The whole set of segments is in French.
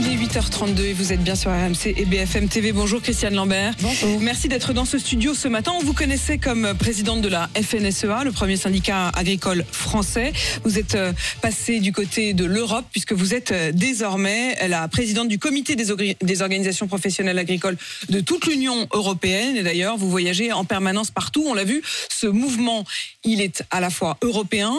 Il est 8h32 et vous êtes bien sur RMC et BFM TV. Bonjour Christiane Lambert. Bonjour. Merci d'être dans ce studio ce matin. On vous connaissait comme présidente de la FNSEA, le premier syndicat agricole français. Vous êtes euh, passée du côté de l'Europe puisque vous êtes euh, désormais la présidente du comité des organisations professionnelles agricoles de toute l'Union européenne. Et d'ailleurs, vous voyagez en permanence partout. On l'a vu, ce mouvement, il est à la fois européen,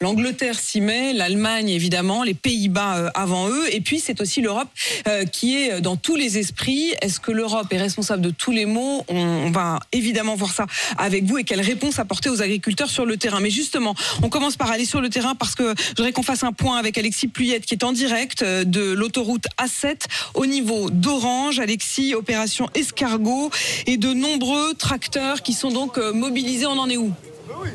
l'Angleterre s'y met, l'Allemagne évidemment, les Pays-Bas euh, avant eux, et puis c'est aussi l'Europe euh, qui est dans tous les esprits. Est-ce que l'Europe est responsable de tous les maux? On, va évidemment voir ça avec vous et quelle réponse apporter aux agriculteurs sur le terrain. Mais justement, on commence par aller sur le terrain parce que je voudrais qu'on fasse un point avec Alexis Pluyette qui est en direct euh, de l'autoroute A7 au niveau d'Orange. Alexis, opération escargot et de nombreux tracteurs qui sont donc euh, mobilisés. On en est où? Oui,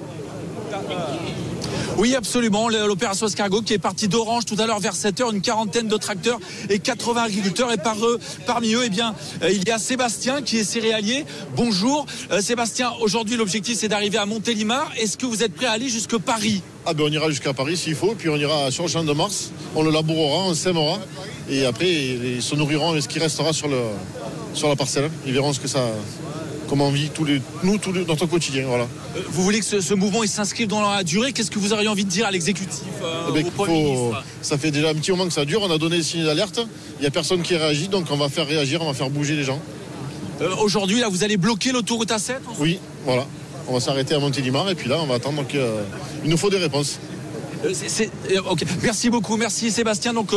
absolument. L'opération Escargot qui est partie d'Orange tout à l'heure vers 7 heures, une quarantaine de tracteurs et 80 agriculteurs. Et par eux, parmi eux, eh euh, il y a Sébastien qui est céréalier. Bonjour. Euh, Sébastien, aujourd'hui, l'objectif, c'est d'arriver à Montélimar. Est-ce que vous êtes prêt à aller jusque Paris? Ah ben on ira jusqu'à Paris s'il faut, puis on ira sur le champ de Mars, on le labourera, on sèmera, et après ils se nourriront avec ce qui restera sur la parcelle. Ils verront ce que ça, comment on vit tous les, nous, tous les, dans notre quotidien. Voilà. Euh, vous voulez que ce, mouvement s'inscrive dans la durée? Qu'est-ce que vous auriez envie de dire à l'exécutif euh, eh ben, Ça fait déjà un petit moment que ça dure. On a donné des signes d'alerte. Il n'y a personne qui réagit, donc on va faire réagir, on va faire bouger les gens. Euh, aujourd'hui, là, vous allez bloquer l'autoroute A7 Oui, voilà. On va s'arrêter à Montélimar et puis là, on va attendre. Donc, il nous faut des réponses. Merci beaucoup, merci Sébastien. Donc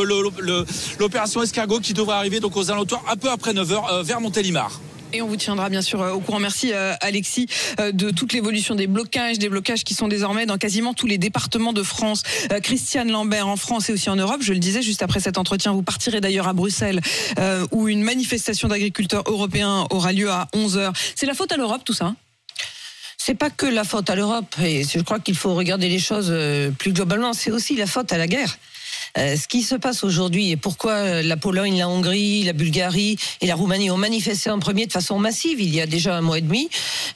l'opération Escargot qui devrait arriver donc aux alentours un peu après 9h vers Montélimar. Et on vous tiendra bien sûr euh, au courant. Merci euh, Alexis euh, de toute l'évolution des blocages, des blocages qui sont désormais dans quasiment tous les départements de France. Christiane Lambert en France et aussi en Europe, je le disais juste après cet entretien, vous partirez d'ailleurs à Bruxelles où une manifestation d'agriculteurs européens aura lieu à 11h. C'est la faute à l'Europe tout ça c'est pas que la faute à l'Europe, et je crois qu'il faut regarder les choses plus globalement, c'est aussi la faute à la guerre. Euh, ce qui se passe aujourd'hui et pourquoi euh, la Pologne, la Hongrie, la Bulgarie et la Roumanie ont manifesté en premier de façon massive il y a déjà un mois et demi.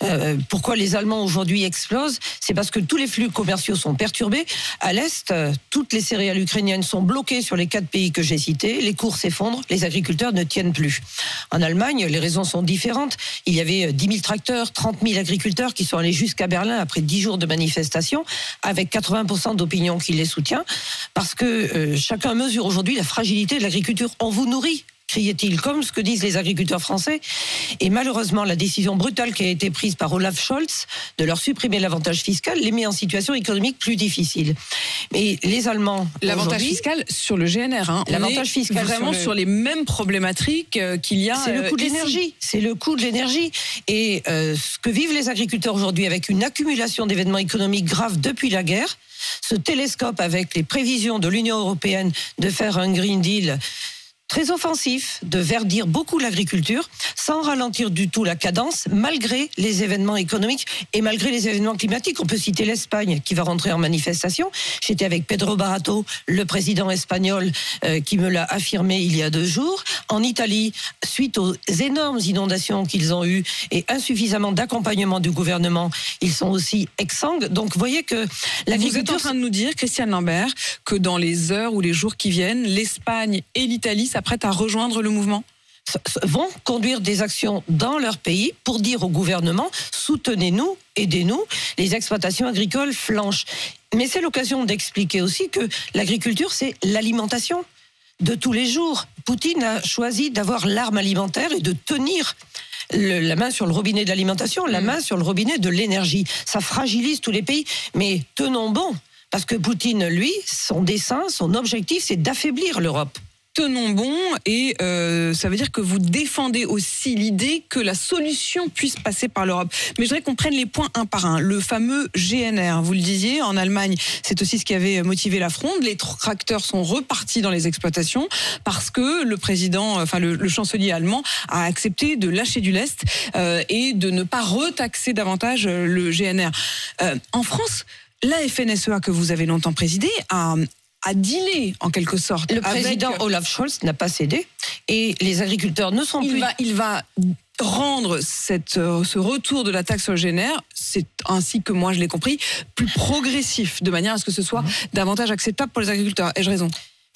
Euh, pourquoi les Allemands aujourd'hui explosent C'est parce que tous les flux commerciaux sont perturbés. À l'Est, toutes les céréales ukrainiennes sont bloquées sur les quatre pays que j'ai cités. Les cours s'effondrent, les agriculteurs ne tiennent plus. En Allemagne, les raisons sont différentes. Il y avait 10 000 tracteurs, 30 000 agriculteurs qui sont allés jusqu'à Berlin après 10 jours de manifestation, avec 80% d'opinion qui les soutient, parce que chacun mesure aujourd'hui la fragilité de l'agriculture. On vous nourrit criait-il, comme ce que disent les agriculteurs français. Et malheureusement, la décision brutale qui a été prise par Olaf Scholz de leur supprimer l'avantage fiscal les met en situation économique plus difficile. Mais les Allemands. L'avantage fiscal sur le GNR. Hein. L'avantage fiscal vraiment sur, les mêmes problématiques euh, qu'il y a. C'est le coût de euh, l'énergie. C'est le coût de l'énergie. Et euh, ce que vivent les agriculteurs aujourd'hui avec une accumulation d'événements économiques graves depuis la guerre ce télescope avec les prévisions de l'Union européenne de faire un Green Deal très offensif de verdir beaucoup l'agriculture sans ralentir du tout la cadence malgré les événements économiques et malgré les événements climatiques. On peut citer l'Espagne qui va rentrer en manifestation. J'étais avec Pedro Barato, le président espagnol, euh, qui me l'a affirmé il y a deux jours. En Italie, suite aux énormes inondations qu'ils ont eues et insuffisamment d'accompagnement du gouvernement, ils sont aussi exsangues. Donc, vous voyez que l'agriculture... Vous êtes en train de nous dire, Christiane Lambert, que dans les heures ou les jours qui viennent, l'Espagne et l'Italie, prête à rejoindre le mouvement vont conduire des actions dans leur pays pour dire au gouvernement soutenez-nous, aidez-nous, les exploitations agricoles flanchent. Mais c'est l'occasion d'expliquer aussi que l'agriculture, c'est l'alimentation de tous les jours. Poutine a choisi d'avoir l'arme alimentaire et de tenir la main sur le robinet de l'alimentation, la mm. main sur le robinet de l'énergie. Ça fragilise tous les pays. Mais tenons bon, parce que Poutine, lui, son dessein, son objectif, c'est d'affaiblir l'Europe tenons bon et euh, ça veut dire que vous défendez aussi l'idée que la solution puisse passer par l'Europe. Mais je voudrais qu'on prenne les points un par un. Le fameux GNR, vous le disiez, en Allemagne, c'est aussi ce qui avait motivé la fronde. Les tracteurs sont repartis dans les exploitations parce que le président, enfin le, chancelier allemand, a accepté de lâcher du lest euh, et de ne pas retaxer davantage le GNR. Euh, en France, la FNSEA que vous avez longtemps présidée a, à dealer en quelque sorte. Le président Olaf Scholz n'a pas cédé et les agriculteurs ne sont il plus. Va, il va rendre cette, euh, ce retour de la taxe sur le GNR, c'est ainsi que moi je l'ai compris, plus progressif, de manière à ce que ce soit davantage acceptable pour les agriculteurs. Ai-je raison?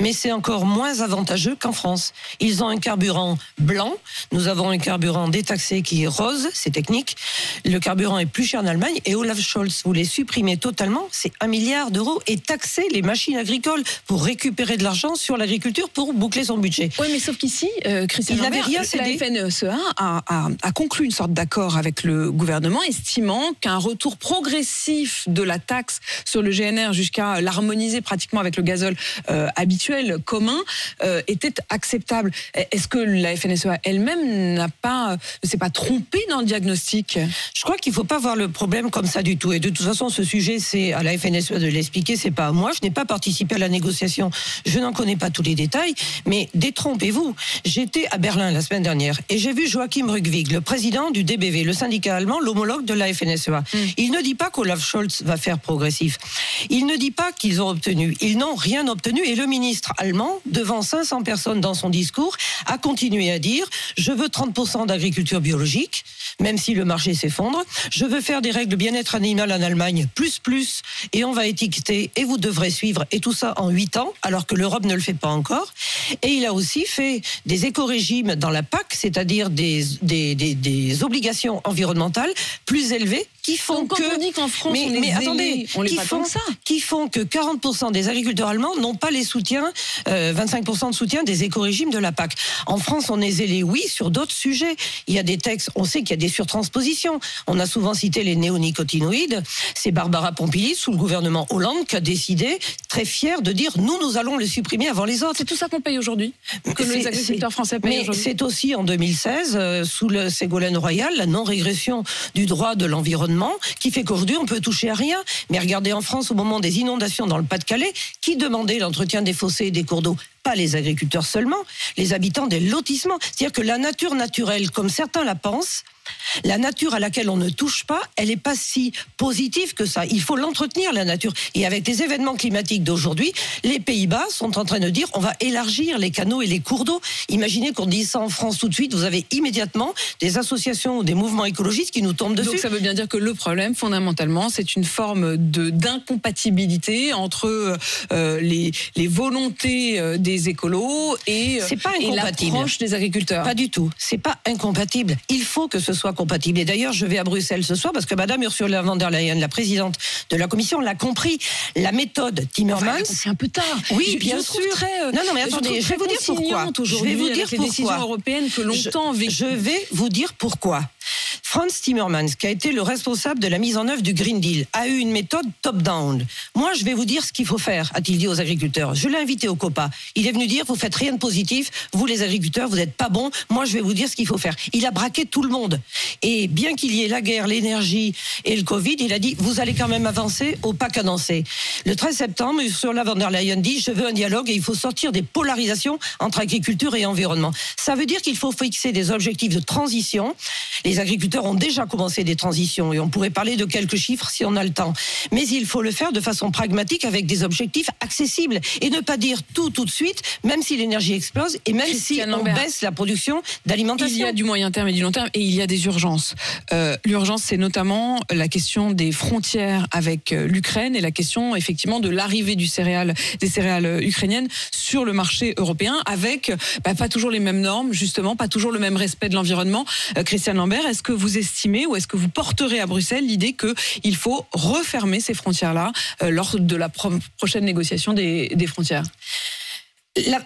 Mais c'est encore moins avantageux qu'en France. Ils ont un carburant blanc, nous avons un carburant détaxé qui est rose, c'est technique. Le carburant est plus cher en Allemagne et Olaf Scholz voulait supprimer totalement, c'est un milliard d'euros et taxer les machines agricoles pour récupérer de l'argent sur l'agriculture pour boucler son budget. Oui, mais sauf qu'ici, euh, Christian Il n'avait rien la cédé. FNSEA a, a- a conclu une sorte d'accord avec le gouvernement, estimant qu'un retour progressif de la taxe sur le GNR jusqu'à l'harmoniser pratiquement avec le gazole euh, habituel commun euh, était acceptable. Est-ce que la FNSEA elle-même n'a pas, euh, ne s'est pas trompée dans le diagnostic? Je crois qu'il ne faut pas voir le problème comme ça du tout. Et de toute façon, ce sujet, c'est à la FNSE de l'expliquer, c'est pas à moi. Je n'ai pas participé à la négociation. Je n'en connais pas tous les détails. Mais détrompez-vous. J'étais à Berlin la semaine dernière et j'ai vu Joachim Rückwig, le président du DBV, le syndicat allemand, l'homologue de la FNSEA. Il ne dit pas qu'Olaf Scholz va faire progressif. Il ne dit pas qu'ils ont obtenu. Ils n'ont rien obtenu. Et le ministre allemand, devant 500 personnes dans son discours, a continué à dire je veux 30% d'agriculture biologique, même si le marché s'effondre. Je veux faire des règles bien-être animal en Allemagne, plus, plus, et on va étiqueter, et vous devrez suivre, et tout ça en 8 ans, alors que l'Europe ne le fait pas encore. Et il a aussi fait des éco-régimes dans la PAC, c'est-à-dire des, des, des obligations environnementales plus élevées qui font Donc, quand que on dit qu'en France, mais, on mais attendez, on qui pas font, ça. qui font que 40% des agriculteurs allemands n'ont pas les soutiens, euh, 25% de soutien des éco-régimes de la PAC. En France, on est zélé, oui, sur d'autres sujets. Il y a des textes, on sait qu'il y a des surtranspositions. On a souvent cité les néonicotinoïdes. C'est Barbara Pompili, sous le gouvernement Hollande, qui a décidé, très fier, de dire nous, nous allons le supprimer avant les autres. C'est tout ça qu'on paye aujourd'hui Que les agriculteurs français payent Mais aujourd'hui c'est aussi en 2016, euh, sous le Ségolène Royal, la non-régression du droit de l'environnement, qui fait qu'aujourd'hui on peut toucher à rien. Mais regardez en France, au moment des inondations dans le Pas-de-Calais, qui demandait l'entretien des fossés et des cours d'eau? Pas les agriculteurs seulement, les habitants des lotissements. C'est-à-dire que la nature naturelle, comme certains la pensent, la nature à laquelle on ne touche pas, elle n'est pas si positive que ça. Il faut l'entretenir, la nature. Et avec les événements climatiques d'aujourd'hui, les Pays-Bas sont en train de dire on va élargir les canaux et les cours d'eau. Imaginez qu'on dise ça en France tout de suite, vous avez immédiatement des associations ou des mouvements écologistes qui nous tombent dessus. Donc ça veut bien dire que le problème, fondamentalement, c'est une forme d'incompatibilité entre euh, les, les volontés euh, des écolos et, et l'approche des agriculteurs. Pas du tout. C'est pas incompatible. Il faut que ce soit compatible. Et d'ailleurs, je vais à Bruxelles ce soir parce que Madame Ursula von der Leyen, la présidente de la Commission, l'a compris. La méthode Timmermans. c'est un peu tard. Oui, Je- bien je sûr. Très, euh, Non, non, mais attendez, je vais vous dire pourquoi. Je vais vous dire les pourquoi. décisions européennes que longtemps je, vécues. je vais vous dire pourquoi. Franz Timmermans, qui a été le responsable de la mise en œuvre du Green Deal, a eu une méthode top-down. Moi, je vais vous dire ce qu'il faut faire, a-t-il dit aux agriculteurs. Je l'ai invité au COPA. Il est venu dire, vous faites rien de positif, vous les agriculteurs, vous n'êtes pas bons, moi je vais vous dire ce qu'il faut faire. Il a braqué tout le monde. Et bien qu'il y ait la guerre, l'énergie et le Covid, il a dit, vous allez quand même avancer au pas cadencé. Le 13 septembre, Ursula von der Leyen dit, je veux un dialogue et il faut sortir des polarisations entre agriculture et environnement. Ça veut dire qu'il faut fixer des objectifs de transition. Les agriculteurs ont déjà commencé des transitions et on pourrait parler de quelques chiffres si on a le temps. Mais il faut le faire de façon pragmatique avec des objectifs accessibles et ne pas dire tout tout de suite, même si l'énergie explose et même si on Lambert. baisse la production Il d'alimentation. y a du moyen terme et du long terme et il y a des urgences. Euh, L'urgence, c'est notamment la question des frontières avec euh, l'Ukraine et la question effectivement de l'arrivée du céréal, des céréales euh, ukrainiennes sur le marché européen avec bah, pas toujours les mêmes normes, justement, pas toujours le même respect de l'environnement. Euh, Christiane Lambert, est-ce que vous estimez ou est-ce que vous porterez à Bruxelles l'idée qu'il faut refermer ces frontières-là lors de la pro- prochaine négociation des, frontières?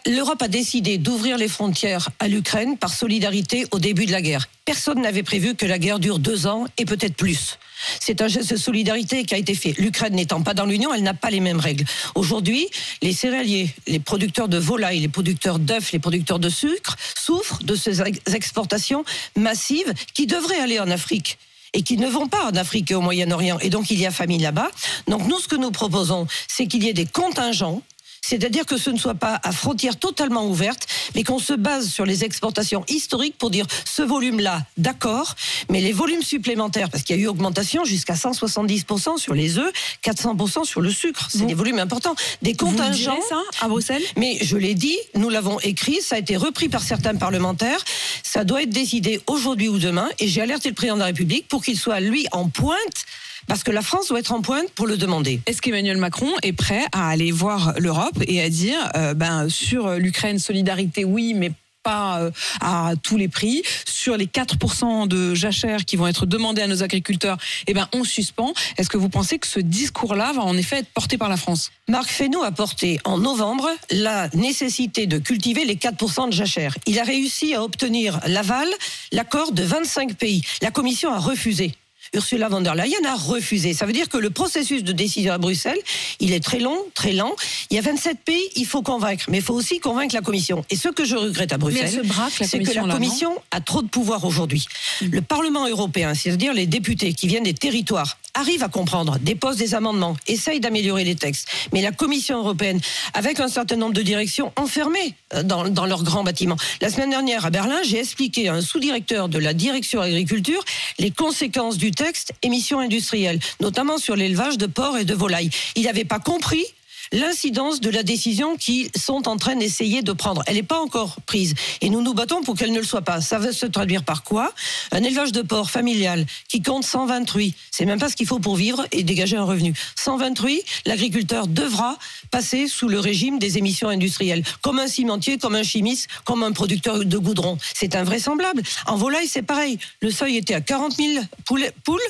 L'Europe a décidé d'ouvrir les frontières à l'Ukraine par solidarité au début de la guerre. Personne n'avait prévu que la guerre dure deux ans et peut-être plus. C'est un geste de solidarité qui a été fait. L'Ukraine n'étant pas dans l'Union, elle n'a pas les mêmes règles. Aujourd'hui, les céréaliers, les producteurs de volailles, les producteurs d'œufs, les producteurs de sucre souffrent de ces ex- exportations massives qui devraient aller en Afrique et qui ne vont pas en Afrique et au Moyen-Orient. Et donc, il y a famine là-bas. Donc, nous, ce que nous proposons, c'est qu'il y ait des contingents C'est-à-dire que ce ne soit pas à frontières totalement ouvertes, mais qu'on se base sur les exportations historiques pour dire ce volume-là, d'accord, mais les volumes supplémentaires, parce qu'il y a eu augmentation jusqu'à 170% sur les œufs, 400% sur le sucre. C'est des volumes importants. Des Vous contingents. direz ça à Bruxelles? Mais je l'ai dit, nous l'avons écrit, ça a été repris par certains parlementaires. Ça doit être décidé aujourd'hui ou demain. Et j'ai alerté le président de la République pour qu'il soit, lui, en pointe. Parce que la France doit être en pointe pour le demander. Est-ce qu'Emmanuel Macron est prêt à aller voir l'Europe et à dire, euh, ben, sur l'Ukraine, solidarité, oui, mais pas euh, à tous les prix. Sur les 4% de jachères qui vont être demandés à nos agriculteurs, eh ben, on suspend. Est-ce que vous pensez que ce discours-là va en effet être porté par la France? Marc Fesneau a porté en novembre la nécessité de cultiver les 4% de jachère. Il a réussi à obtenir l'aval, l'accord de 25 pays. La Commission a refusé. Ursula von der Leyen a refusé. Ça veut dire que le processus de décision à Bruxelles, il est très long, très lent. Il y a 27 pays, il faut convaincre, mais il faut aussi convaincre la Commission. Et ce que je regrette à Bruxelles, c'est que la là, Commission a trop de pouvoir aujourd'hui. Le Parlement européen, c'est-à-dire les députés qui viennent des territoires, arrivent à comprendre, déposent des amendements, essayent d'améliorer les textes. Mais la Commission européenne, avec un certain nombre de directions enfermées euh, dans, dans leurs grands bâtiments. La semaine dernière à Berlin, j'ai expliqué à un sous-directeur de la direction agriculture les conséquences du texte émissions industrielles, notamment sur l'élevage de porcs et de volailles. Il n'avait pas compris l'incidence de la décision qu'ils sont en train d'essayer de prendre. Elle n'est pas encore prise. Et nous nous battons pour qu'elle ne le soit pas. Ça va se traduire par quoi? Un élevage de porc familial qui compte 120 truies. C'est même pas ce qu'il faut pour vivre et dégager un revenu. 120 truies, l'agriculteur devra passer sous le régime des émissions industrielles. Comme un cimentier, comme un chimiste, comme un producteur de goudron. C'est invraisemblable. En volaille, c'est pareil. Le seuil était à 40 000 poulets- poules.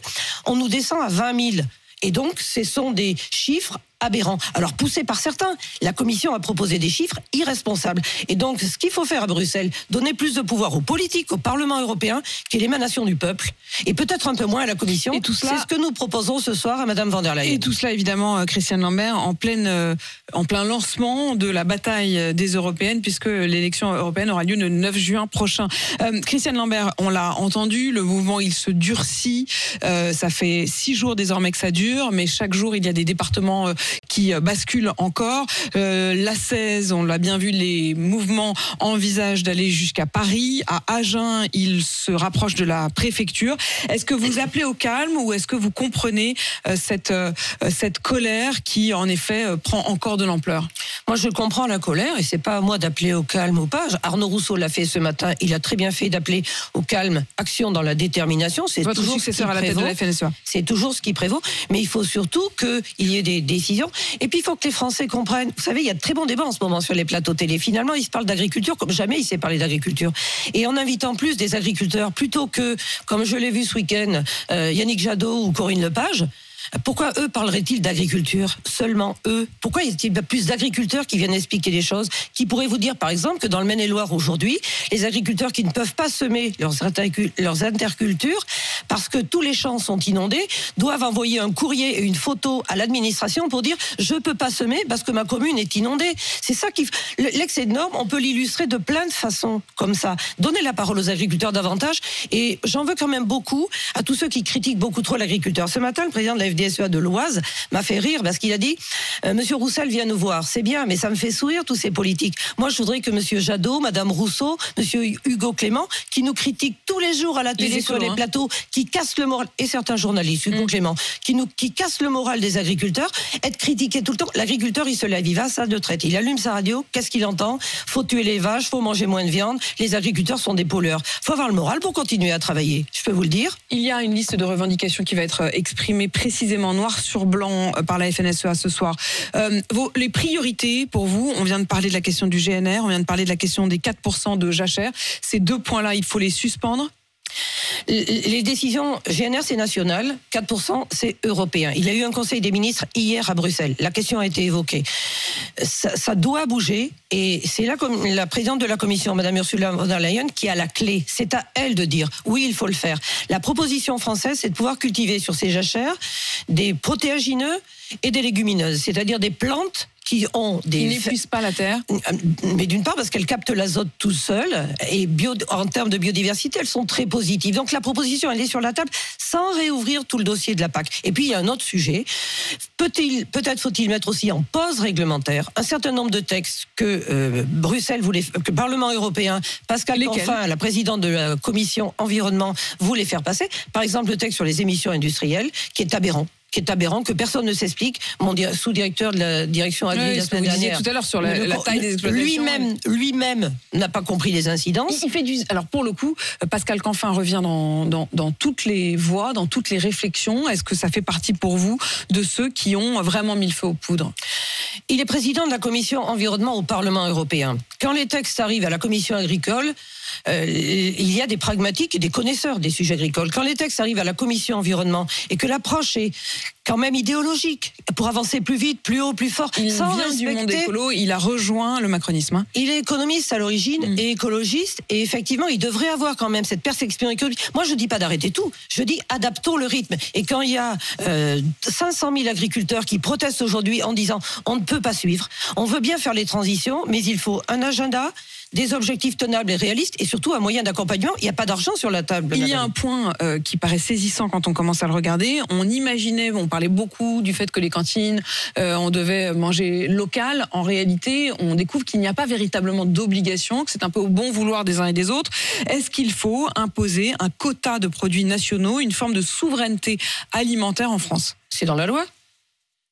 On nous descend à 20 000. Et donc, ce sont des chiffres aberrants. Alors, poussés par certains, la Commission a proposé des chiffres irresponsables. Et donc, ce qu'il faut faire à Bruxelles, donner plus de pouvoir aux politiques, au Parlement européen, qui est l'émanation du peuple, et peut-être un peu moins à la Commission. Et tout cela- C'est ce que nous proposons ce soir à Madame van der Leyen. Et tout cela, évidemment, euh, Christiane Lambert, en, pleine, euh, en plein lancement de la bataille euh, des européennes, puisque l'élection européenne aura lieu le 9 juin prochain. Euh, Christiane Lambert, on l'a entendu, le mouvement, il se durcit. Euh, ça fait six jours désormais que ça dure, mais chaque jour, il y a des départements qui euh, basculent encore. Euh, la 16, on l'a bien vu, les mouvements envisagent d'aller jusqu'à Paris. À Agen, ils se rapprochent de la préfecture. Est-ce que vous appelez au calme ou est-ce que vous comprenez euh, cette, euh, cette colère qui, en effet, prend encore de l'ampleur? Moi, je comprends la colère et c'est pas à moi d'appeler au calme ou pas. Arnaud Rousseau l'a fait ce matin. Il a très bien fait d'appeler au calme, action dans la détermination. C'est toujours ce qui à la tête de prévaut. la FNSEA. C'est toujours ce qui prévaut. Mais il faut surtout qu'il y ait des décisions. Et puis, il faut que les Français comprennent. Vous savez, il y a de très bons débats en ce moment sur les plateaux télé. Finalement, ils se parlent d'agriculture comme jamais il s'est parlé d'agriculture. Et en invitant plus des agriculteurs, plutôt que, comme je l'ai vu ce week-end, euh, Yannick Jadot ou Corinne Lepage, pourquoi eux parleraient-ils d'agriculture Seulement eux? Pourquoi y a-t-il plus d'agriculteurs qui viennent expliquer les choses? Qui pourraient vous dire, par exemple, que dans le Maine-et-Loire aujourd'hui, les agriculteurs qui ne peuvent pas semer leurs, intercu- leurs intercultures parce que tous les champs sont inondés doivent envoyer un courrier et une photo à l'administration pour dire je peux pas semer parce que ma commune est inondée. C'est ça qui le- l'excès de normes. On peut l'illustrer de plein de façons comme ça. Donner la parole aux agriculteurs davantage. Et j'en veux quand même beaucoup à tous ceux qui critiquent beaucoup trop l'agriculteur. Ce matin, le président de la FDSEA de l'Oise m'a fait rire parce qu'il a dit euh, Monsieur Roussel vient nous voir. C'est bien, mais ça me fait sourire tous ces politiques. Moi, je voudrais que Monsieur Jadot, Madame Rousseau, Monsieur Hugo Clément, qui nous critiquent tous les jours à la télé sur les hein. plateaux, qui cassent le moral, et certains journalistes, Hugo Clément, qui nous qui cassent le moral des agriculteurs, être critiqués tout le temps. L'agriculteur, il se lève, il va à sa retraite, il allume sa radio, qu'est-ce qu'il entend? Faut tuer les vaches, faut manger moins de viande. Les agriculteurs sont des pollueurs. Faut avoir le moral pour continuer à travailler. Je peux vous le dire. Il y a une liste de revendications qui va être euh, exprimée précisément noir sur blanc euh, par la FNSEA ce soir. Euh, les priorités pour vous, on vient de parler de la question du GNR, on vient de parler de la question des 4% de jachère. Ces deux points-là, il faut les suspendre. Les décisions GNR, c'est national, 4%, c'est européen. Il y a eu un conseil des ministres hier à Bruxelles. La question a été évoquée. Ça, doit bouger et c'est là comme la présidente de la commission, Madame Ursula von der Leyen, qui a la clé. C'est à elle de dire oui, il faut le faire. La proposition française, c'est de pouvoir cultiver sur ces jachères des protéagineux et des légumineuses, c'est-à-dire des plantes qui ont des... N'épuisent pas la terre Mais d'une part parce qu'elles captent l'azote tout seul et bio, en termes de biodiversité, elles sont très positives. Donc la proposition, elle est sur la table sans réouvrir tout le dossier de la PAC. Et puis il y a un autre sujet. Peut-il, peut-être faut-il mettre aussi en pause réglementaire un certain nombre de textes que euh, Bruxelles voulait, que le Parlement européen, Pascal Canfin, la présidente de la commission environnement, voulait faire passer? Par exemple, le texte sur les émissions industrielles, qui est aberrant qui est aberrant, que personne ne s'explique. Mon sous-directeur de la direction agricole la semaine dernière, tout à l'heure sur la, taille des exploitations. Lui-même, lui-même n'a pas compris les incidences. Il, fait du. Alors pour le coup, Pascal Canfin revient dans, dans, dans toutes les voies, dans toutes les réflexions. Est-ce que ça fait partie pour vous de ceux qui ont vraiment mis le feu aux poudres? Il est président de la commission environnement au Parlement européen. Quand les textes arrivent à la commission agricole, euh, il y a des pragmatiques et des connaisseurs des sujets agricoles. Quand les textes arrivent à la commission environnement et que l'approche est quand même idéologique pour avancer plus vite, plus haut, plus fort. Il sans vient du monde écolo, il a rejoint le macronisme. Hein. Il est économiste à l'origine mm. et écologiste et effectivement, il devrait avoir quand même cette perception écologique. Moi, je dis pas d'arrêter tout, je dis adaptons le rythme. Et quand il y a euh, 500 000 agriculteurs qui protestent aujourd'hui en disant on ne peut pas suivre, on veut bien faire les transitions, mais il faut un agenda, des objectifs tenables et réalistes et surtout un moyen d'accompagnement. Il n'y a pas d'argent sur la table. Il y a un point euh, qui paraît saisissant quand on commence à le regarder. On imaginait, on parlait beaucoup du fait que les cantines, euh, on devait manger local. En réalité, on découvre qu'il n'y a pas véritablement d'obligation, que c'est un peu au bon vouloir des uns et des autres. Est-ce qu'il faut imposer un quota de produits nationaux, une forme de souveraineté alimentaire en France? C'est dans la loi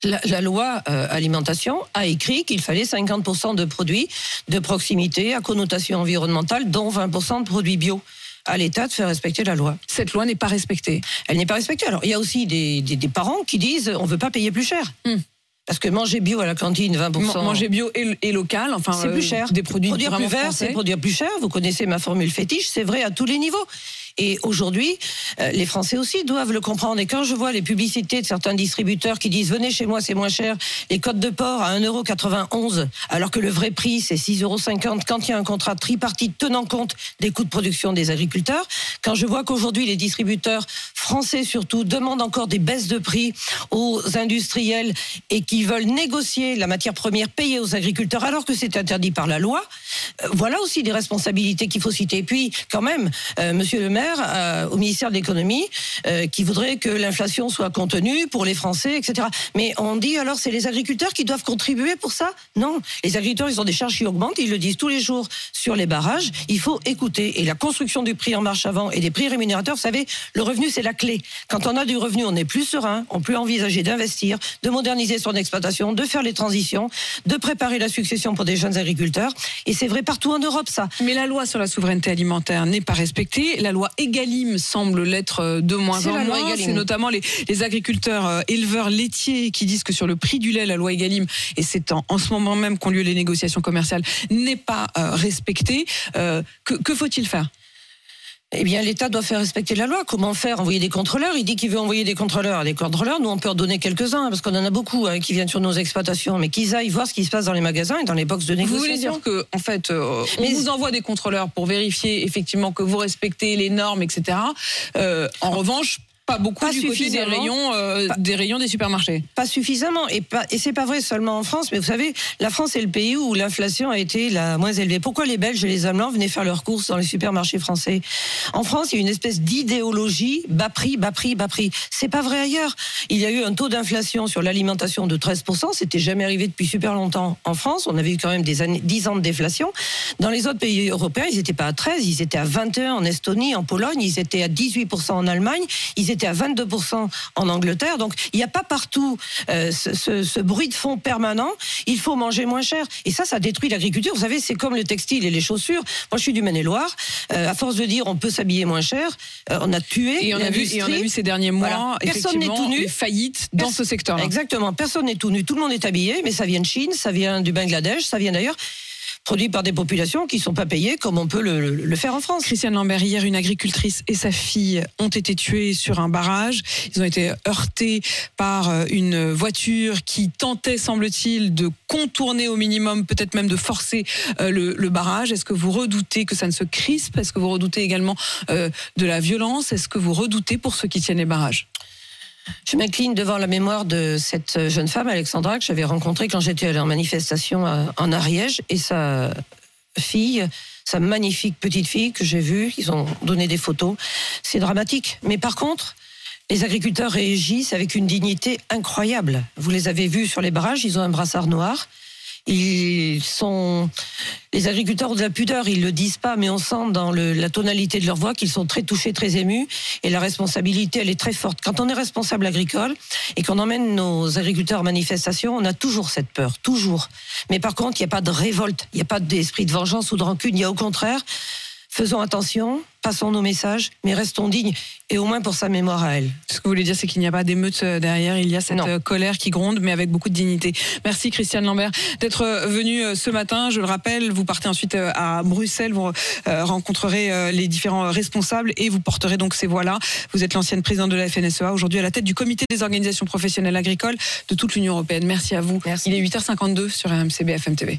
la, loi euh, alimentation a écrit qu'il fallait 50% de produits de proximité à connotation environnementale, dont 20% de produits bio à l'État de faire respecter la loi. Cette loi n'est pas respectée. Elle n'est pas respectée. Alors, il y a aussi des, parents qui disent on ne veut pas payer plus cher. Hmm. Parce que manger bio à la cantine, 20%. manger bio et, local, enfin. C'est plus euh, cher. des produits produire plus c'est produire plus cher. Vous connaissez ma formule fétiche, c'est vrai à tous les niveaux. Et aujourd'hui, euh, les Français aussi doivent le comprendre. Et quand je vois les publicités de certains distributeurs qui disent venez chez moi, c'est moins cher, les codes de port à 1,91€, alors que le vrai prix c'est 6,50€ quand il y a un contrat tripartite tenant compte des coûts de production des agriculteurs. Quand je vois qu'aujourd'hui les distributeurs français surtout demandent encore des baisses de prix aux industriels et qui veulent négocier la matière première payée aux agriculteurs alors que c'est interdit par la loi, euh, voilà aussi des responsabilités qu'il faut citer. Et puis quand même, euh, Monsieur le Maire euh, au ministère de l'économie euh, qui voudrait que l'inflation soit contenue pour les Français, etc. Mais on dit alors c'est les agriculteurs qui doivent contribuer pour ça? Non, les agriculteurs ils ont des charges qui augmentent, ils le disent tous les jours sur les barrages. Il faut écouter et la construction du prix en marche avant et des prix rémunérateurs. Vous savez, le revenu c'est la clé. Quand on a du revenu, on est plus serein, on peut envisager d'investir, de moderniser son exploitation, de faire les transitions, de préparer la succession pour des jeunes agriculteurs. Et c'est vrai partout en Europe ça. Mais la loi sur la souveraineté alimentaire n'est pas respectée. La loi Egalim semble l'être euh, de moins en moins. C'est notamment les, agriculteurs euh, éleveurs laitiers qui disent que sur le prix du lait, la loi Egalim, et c'est en, ce moment même qu'ont lieu les négociations commerciales, n'est pas euh, respectée. que faut-il faire? Eh bien, l'État doit faire respecter la loi. Comment faire? Envoyer des contrôleurs Il dit qu'il veut envoyer des contrôleurs. Les contrôleurs, nous, on peut en donner quelques-uns, parce qu'on en a beaucoup hein, qui viennent sur nos exploitations, mais qu'ils aillent voir ce qui se passe dans les magasins et dans les boxes de négociation. Vous voulez dire que, en fait, euh, on vous envoie des contrôleurs pour vérifier effectivement que vous respectez les normes, etc. Euh, en revanche, pas beaucoup pas du côté des rayons, euh, des rayons des supermarchés. Pas suffisamment. Et, pas, et c'est pas vrai seulement en France, mais vous savez, la France est le pays où l'inflation a été la moins élevée. Pourquoi les Belges et les Allemands venaient faire leurs courses dans les supermarchés français? En France, il y a une espèce d'idéologie bas prix, bas prix, bas prix. C'est pas vrai ailleurs. Il y a eu un taux d'inflation sur l'alimentation de 13%. C'était jamais arrivé depuis super longtemps en France. On avait eu quand même des années, 10 ans de déflation. Dans les autres pays européens, ils n'étaient pas à 13, ils étaient à 21 en Estonie, en Pologne, ils étaient à 18% en Allemagne, ils était à 22% en Angleterre. Donc il n'y a pas partout euh, ce, bruit de fond permanent. Il faut manger moins cher. Et ça, ça détruit l'agriculture. Vous savez, c'est comme le textile et les chaussures. Moi, je suis du Maine-et-Loire. Euh, à force de dire on peut s'habiller moins cher, euh, on a tué. Et on a, vu, et on a vu ces derniers mois, Personne n'est tout nu. faillites dans ce secteur. -là. Exactement. Personne n'est tout nu. Tout le monde est habillé, mais ça vient de Chine, ça vient du Bangladesh, ça vient d'ailleurs produit par des populations qui ne sont pas payées comme on peut le, faire en France. Christiane Lambert, hier, une agricultrice et sa fille ont été tuées sur un barrage. Ils ont été heurtés par euh, une voiture qui tentait, semble-t-il, de contourner au minimum, peut-être même de forcer euh, le, barrage. Est-ce que vous redoutez que ça ne se crispe? Est-ce que vous redoutez également euh, de la violence? Est-ce que vous redoutez pour ceux qui tiennent les barrages? Je m'incline devant la mémoire de cette jeune femme, Alexandra, que j'avais rencontrée quand j'étais allée en manifestation en Ariège, et sa fille, sa magnifique petite fille que j'ai vue. Ils ont donné des photos. C'est dramatique. Mais par contre, les agriculteurs réagissent avec une dignité incroyable. Vous les avez vus sur les barrages, ils ont un brassard noir. Ils sont les agriculteurs ont de la pudeur, ils le disent pas, mais on sent dans la tonalité de leur voix qu'ils sont très touchés, très émus, et la responsabilité elle est très forte. Quand on est responsable agricole et qu'on emmène nos agriculteurs en manifestation, on a toujours cette peur, toujours. Mais par contre, il n'y a pas de révolte, il n'y a pas d'esprit de vengeance ou de rancune, il y a au contraire faisons attention, passons nos messages, mais restons dignes, et au moins pour sa mémoire à elle. Ce que vous voulez dire, c'est qu'il n'y a pas d'émeute euh, derrière, il y a cette Non. euh, colère qui gronde, mais avec beaucoup de dignité. Merci Christiane Lambert d'être euh, venue ce matin. Je le rappelle, vous partez ensuite à Bruxelles, vous rencontrerez les différents responsables et vous porterez donc ces voix-là. Vous êtes l'ancienne présidente de la FNSEA, aujourd'hui à la tête du comité des organisations professionnelles agricoles de toute l'Union européenne. Merci à vous. Merci. Il est 8h52 sur RMC BFM TV.